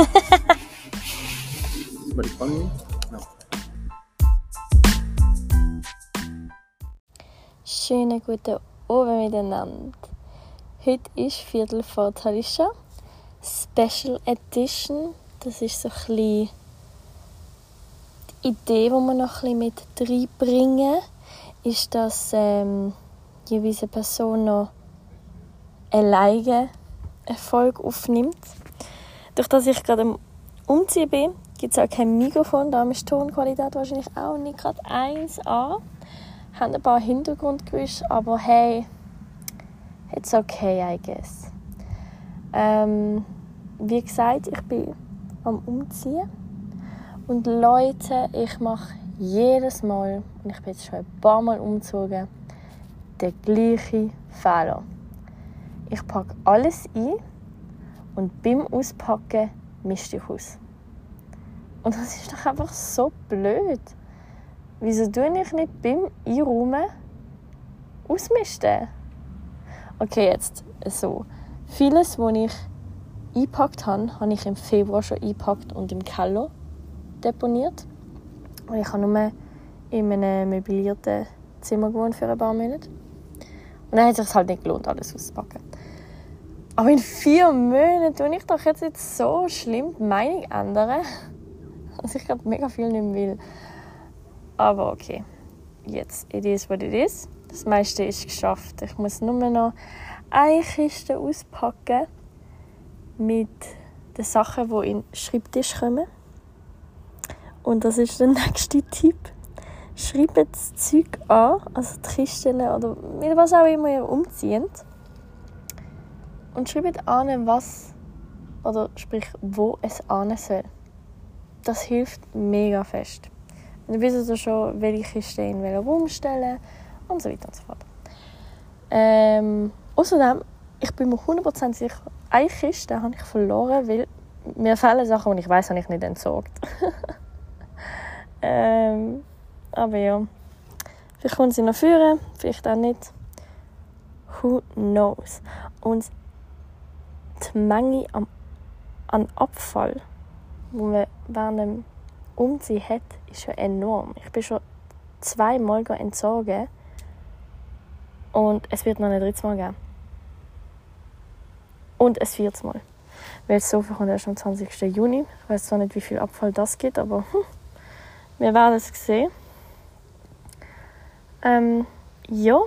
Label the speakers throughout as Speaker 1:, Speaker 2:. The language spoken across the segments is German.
Speaker 1: Soll ich fangen? Ja.
Speaker 2: Schönen guten Abend miteinander. Heute ist Viertel vor Talisha. Special Edition. Das ist so ein bisschen die Idee, die wir noch ein mit reinbringen, ist, dass ähm, jeweils eine Person noch alleine eine Folge aufnimmt. Durch dass ich gerade am Umziehen bin, gibt es auch kein Mikrofon, da ist die Tonqualität wahrscheinlich auch nicht gerade 1A. Haben ein paar Hintergrundgeräusche, aber hey, it's okay, I guess. Ähm, wie gesagt, ich bin am Umziehen. Und Leute, ich mache jedes Mal, und ich bin jetzt schon ein paar Mal umgezogen, den gleichen Fehler. Ich packe alles ein und beim Auspacken mischt ich aus. Und das ist doch einfach so blöd. Wieso tue ich nicht beim Einräumen ausmisten? Okay, jetzt so. Vieles, was ich eingepackt habe, habe ich im Februar schon eingepackt und im Keller deponiert. Und ich habe nur in einem möblierten Zimmer gewohnt für ein paar Monate. Und dann hat es sich halt nicht gelohnt, alles auszupacken. Aber in vier Monaten tue ich doch jetzt so schlimm die Meinung ändern, dass ich gerade mega viel nicht will. Aber okay, jetzt, it is what it is. Das meiste ist geschafft. Ich muss nur noch eine Kiste auspacken mit den Sachen, die in den Schreibtisch kommen. Und das ist der nächste Tipp. Schreibt das Zeug an, also die Kisten oder mit was auch immer ihr umzieht. Und schreibt an, was oder sprich, wo es an soll. Das hilft mega fest. Dann wisst ihr schon, welche Kiste in welchen Raum stellen und so weiter und so fort. Ähm, außerdem, ich bin mir 100% sicher, eine Kiste habe ich verloren, weil mir fehlen Sachen, die ich weiß, habe ich nicht entsorgt. ähm, aber ja, vielleicht kommen sie noch führen, vielleicht auch nicht. Who knows? Und die Menge an, an Abfall, die man während dem Umziehen hat, ist ja enorm. Ich bin schon zweimal entsorgen und es wird noch ein drittes Mal geben. Und ein viertes Mal. Weil das Sofa kommt erst am 20. Juni. Ich weiß zwar nicht, wie viel Abfall das gibt, aber hm, wir werden es sehen. Ähm, ja.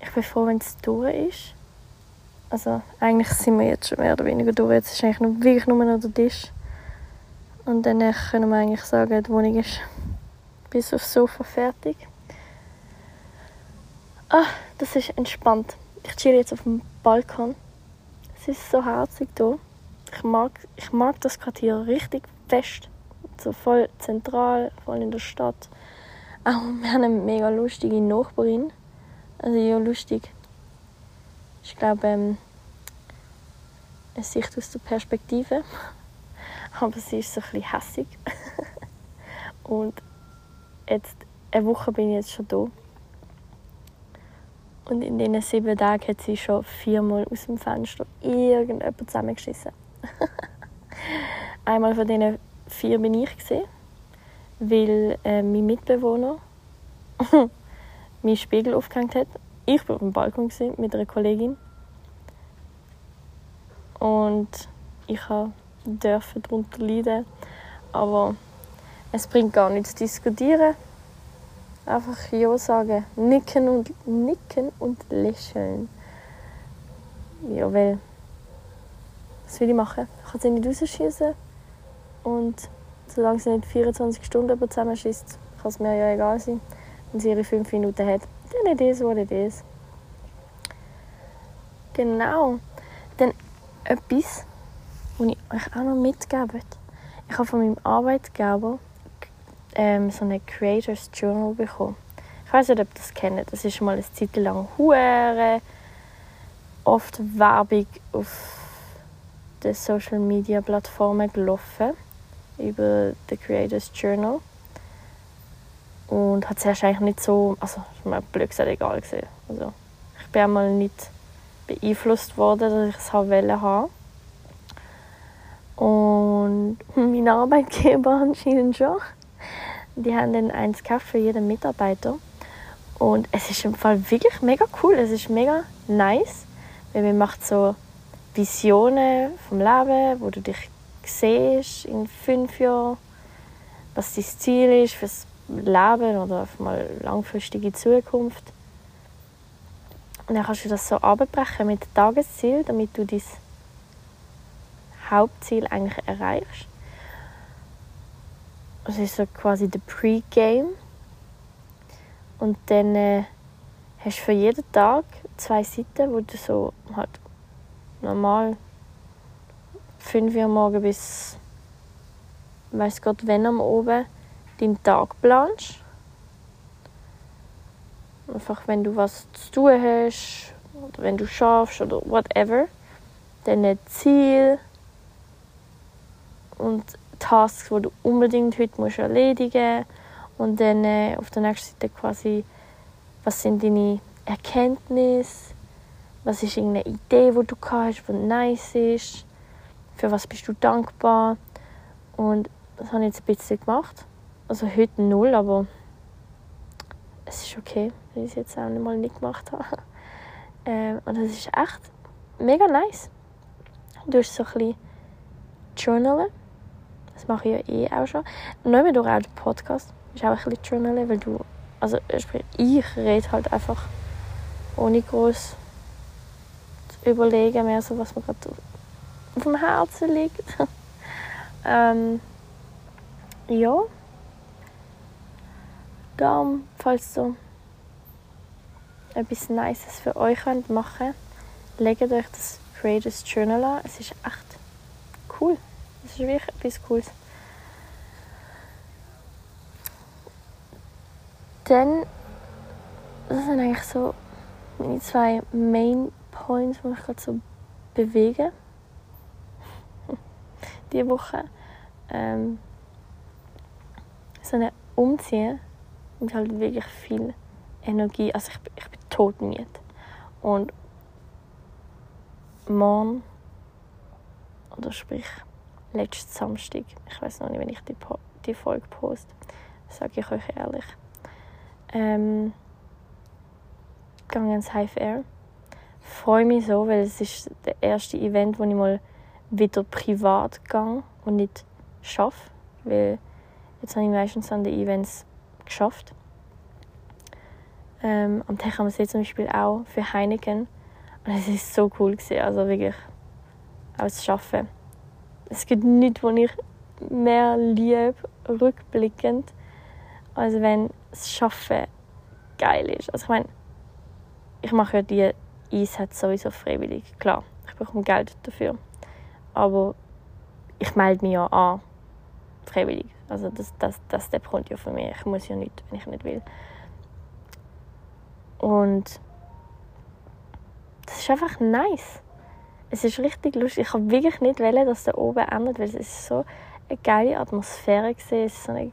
Speaker 2: Ich bin froh, wenn es durch ist. Also eigentlich sind wir jetzt schon mehr oder weniger durch. Jetzt ist eigentlich noch, wirklich nur noch der Tisch. Und dann können wir eigentlich sagen, die Wohnung ist bis aufs Sofa fertig. Ah, das ist entspannt. Ich chill jetzt auf dem Balkon. Es ist so herzig hier. Ich mag, ich mag das Quartier richtig fest. So voll zentral, voll in der Stadt. Auch wir haben eine mega lustige Nachbarin. Also ja, lustig. Ich glaube, ähm, eine Sicht aus der Perspektive. Aber sie ist so ein hässig. Und jetzt, eine Woche bin ich jetzt schon da. Und in diesen sieben Tagen hat sie schon viermal aus dem Fenster irgendjemand zusammengeschissen. Einmal von diesen vier bin ich gesehen, weil äh, mein Mitbewohner meinen Spiegel aufgehängt hat. Ich war auf dem Balkon mit einer Kollegin und ich durfte darunter leiden, aber es bringt gar nichts zu diskutieren. Einfach Ja sagen, nicken und nicken und lächeln. Ja, weil was will ich machen? Ich kann sie nicht rausschießen und solange sie nicht 24 Stunden zusammenschießt, kann es mir ja egal sein. Wenn sie ihre 5 Minuten hat, dann it is what it is. Genau. Dann etwas, was ich euch auch noch mitgeben. Ich habe von meinem Arbeitgeber ähm, so eine Creators Journal bekommen. Ich weiß nicht, ob ihr das kennt. Das ist mal eine Zeit lang hure oft Werbung auf den Social Media Plattformen gelaufen über den Creators Journal und hat zuerst eigentlich nicht so, also ist mir blöd gesagt egal gesehen. Also ich bin einmal nicht beeinflusst worden, dass ich es haben wollte Und mein Arbeitgeber anscheinend schon. Die haben dann eins gekauft für jeden Mitarbeiter. Und es ist im Fall wirklich mega cool. Es ist mega nice, weil man macht so Visionen vom Leben, wo du dich siehst in fünf Jahren, was dein Ziel ist fürs Leben oder auf mal langfristige Zukunft. Und dann kannst du das so abbrechen mit Tagesziel, damit du dein Hauptziel eigentlich erreichst. Das ist so quasi der Pre-Game. Und dann äh, hast du für jeden Tag zwei Seiten, wo du so halt normal 5 Uhr morgen bis weiß Gott wenn am oben deinen Tag planst. Einfach wenn du was zu tun hast oder wenn du schaffst oder whatever. Ein Ziel und Tasks, die du unbedingt heute musst erledigen musst. Und dann äh, auf der nächsten Seite quasi, was sind deine Erkenntnisse, was ist irgendeine Idee, die du hast, die nice ist, für was bist du dankbar. Und das habe ich jetzt ein bisschen gemacht. Also heute null, aber es ist okay, wenn ich es jetzt auch nicht mal nicht gemacht habe. Ähm, und das ist echt mega nice. Du hast so ein bisschen journalen. Das mache ich ja eh auch schon. Dann durch auch den Podcast ist auch ein bisschen journalen, weil du, also ich rede halt einfach ohne groß zu überlegen, mehr so, was mir gerade auf dem Herzen liegt. ähm, ja. Darum, falls du etwas Nices für euch könnt machen legt euch das Creators Journal an. Es ist echt cool. Es ist wirklich etwas Cooles. Dann, das sind eigentlich so meine zwei Main Points, die mich gerade so bewegen. Diese Woche. Ähm, so eine Umziehen und halt wirklich viel Energie. Also ich, ich bin todmüde. Und morgen, oder sprich letzten Samstag, ich weiß noch nicht, wenn ich die, die Folge poste, sage ich euch ehrlich, ähm, gegangen ins Hive Air. Freue mich so, weil es ist das erste Event, wo ich mal wieder privat gehe und nicht schaffe, weil jetzt habe ich meistens an den Events geschafft. Ähm, am Tech haben wir zum Beispiel auch für Heineken und es ist so cool gewesen, also wirklich auch das Schaffen. Es gibt nichts, was ich mehr liebe, rückblickend, als wenn das Schaffen geil ist. Also ich meine, ich mache ja die Einsätze sowieso freiwillig. Klar, ich bekomme Geld dafür. Aber ich melde mich ja an. Freiwillig. Also das, das, das der kommt ja von mir. Ich muss ja nicht, wenn ich nicht will. Und das ist einfach nice. Es ist richtig lustig. Ich habe wirklich nicht wollen, dass der oben endet, weil es ist so eine geile Atmosphäre war. Es war so eine,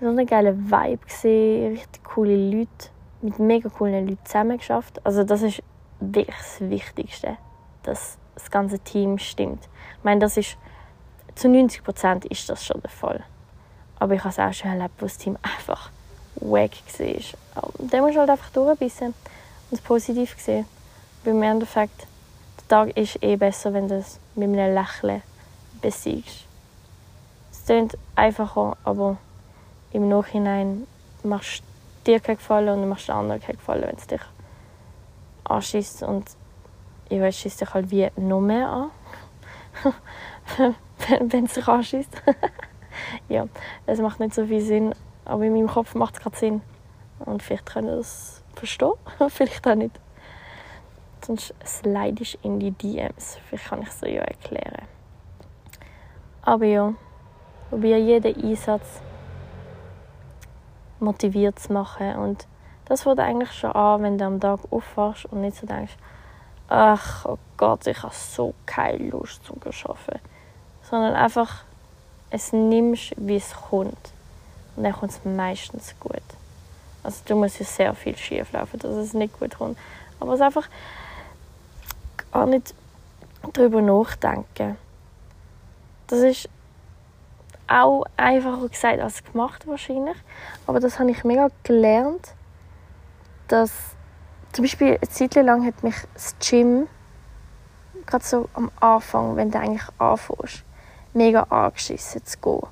Speaker 2: so eine geile Vibe. Gewesen. Richtig coole Leute. Mit mega coolen Leuten zusammen geschafft. Also das ist wirklich das Wichtigste, dass das ganze Team stimmt. Ich meine, das ist zu 90 Prozent ist das schon der Fall. Aber ich habe es auch schon erlebt, wo das Team einfach wack war. Dann musst du halt einfach durchbissen und es positiv sehen. Weil im Endeffekt, der Tag ist eh besser, wenn du es mit einem Lächeln besiegst. Es klingt einfacher, aber im Nachhinein machst du dir keinen Gefallen und machst den anderen keinen Gefallen, wenn es dich anschießt. Und ich weiß, schießt dich halt wie noch mehr an. wenn es sich anschießt. ja, es macht nicht so viel Sinn, aber in meinem Kopf macht es gerade Sinn. Und vielleicht könnt ihr das verstehen, vielleicht auch nicht. Sonst slide ich in die DMs. Vielleicht kann ich es ja erklären. Aber ja, probiere jeden Einsatz motiviert zu machen. Und das fängt eigentlich schon an, wenn du am Tag aufwachst und nicht so denkst, ach oh Gott, ich habe so keine Lust zu arbeiten. Sondern einfach es nimmst, wie es kommt. Und dann kommt es meistens gut. Also du musst ja sehr viel schief laufen, dass es nicht gut kommt. Aber es einfach gar nicht darüber nachdenken. Das ist auch einfacher gesagt als gemacht wahrscheinlich. Aber das habe ich mega gelernt, dass zum Beispiel eine Zeit lang hat mich das Gym gerade so am Anfang, wenn du eigentlich anfängst, mega angeschissen zu gehen.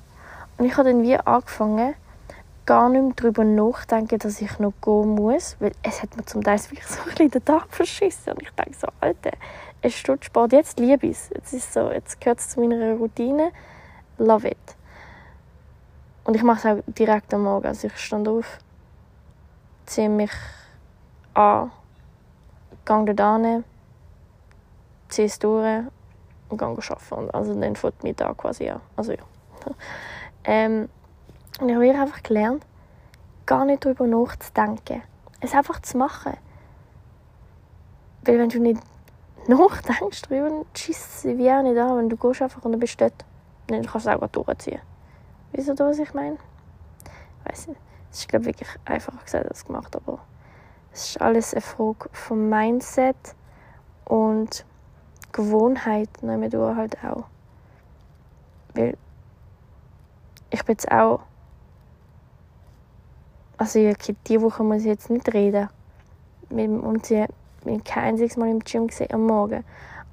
Speaker 2: Und ich habe dann wie angefangen, gar nicht mehr darüber nachdenken, dass ich noch gehen muss, weil es hat mir zum Teil wirklich so ein den Tag verschissen und ich denke so, Alter, es Stunde Sport, jetzt liebe ich es. Jetzt, ist so, jetzt gehört es zu meiner Routine, love it. Und ich mache es auch direkt am Morgen, also ich stand auf, ziehe mich an, gehe da hin, ziehe es durch und gehe arbeiten. Also dann fängt mein Tag quasi an. Also ja. ähm, und ich habe einfach gelernt, gar nicht darüber nachzudenken. Es einfach zu machen. Weil wenn du nicht nachdenkst darüber, schießt sie wie auch nicht an, wenn du gehst einfach und dann bist du dort. Dann kannst du es auch durchziehen. Wieso du, was ich meine? Ich weiß nicht. Es ist, glaube ich, wirklich einfacher gesagt als gemacht, aber es ist alles eine Frage vom Mindset und Gewohnheit nehmen halt auch. Weil ich bin jetzt auch also die Woche muss ich jetzt nicht reden. Wir haben uns kein einziges Mal im Gym gesehen am Morgen.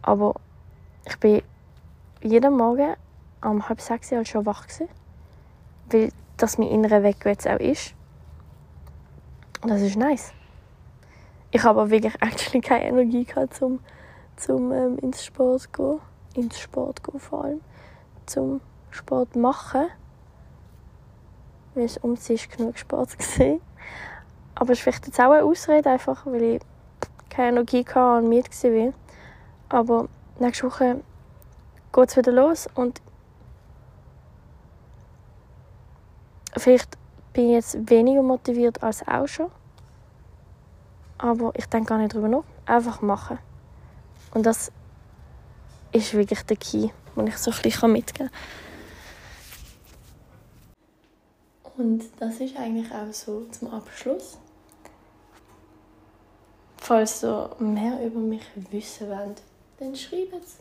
Speaker 2: Aber ich bin jeden Morgen um halb sechs halt schon wach gewesen, weil das mein innerer Weg jetzt auch ist. Und das ist nice. Ich habe aber wirklich actually keine Energie gehabt, zum, zum ähm, ins Sport gehen. Ins Sport gehen vor allem. Zum Sport machen weil es um sich genug Sport gesehen. Aber es ist vielleicht jetzt auch eine Ausrede, einfach weil ich keine Energie hatte und müde war. Aber nächste Woche geht es wieder los und vielleicht bin ich jetzt weniger motiviert als auch schon. Aber ich denke gar nicht darüber nach. Einfach machen. Und das ist wirklich der Key, den ich so ein bisschen mitgeben kann. Und das ist eigentlich auch so zum Abschluss. Falls ihr mehr über mich wissen wollt, dann schreibt es.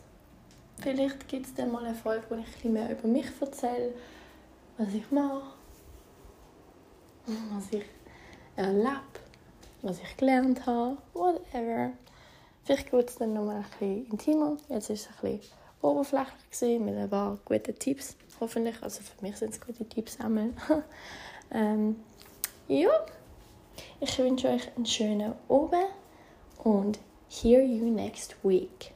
Speaker 2: Vielleicht gibt es dann mal eine Folge, wo ich ein mehr über mich erzähle, was ich mache, was ich erlebe, was ich gelernt habe, whatever. Vielleicht wird es dann noch mal ein bisschen intimer. Jetzt war es ein bisschen oberflächlich mit ein paar guten Tipps hoffentlich. Also für mich sind es gute Tipps sammeln. ähm, ja, ich wünsche euch einen schönen Abend und hear you next week.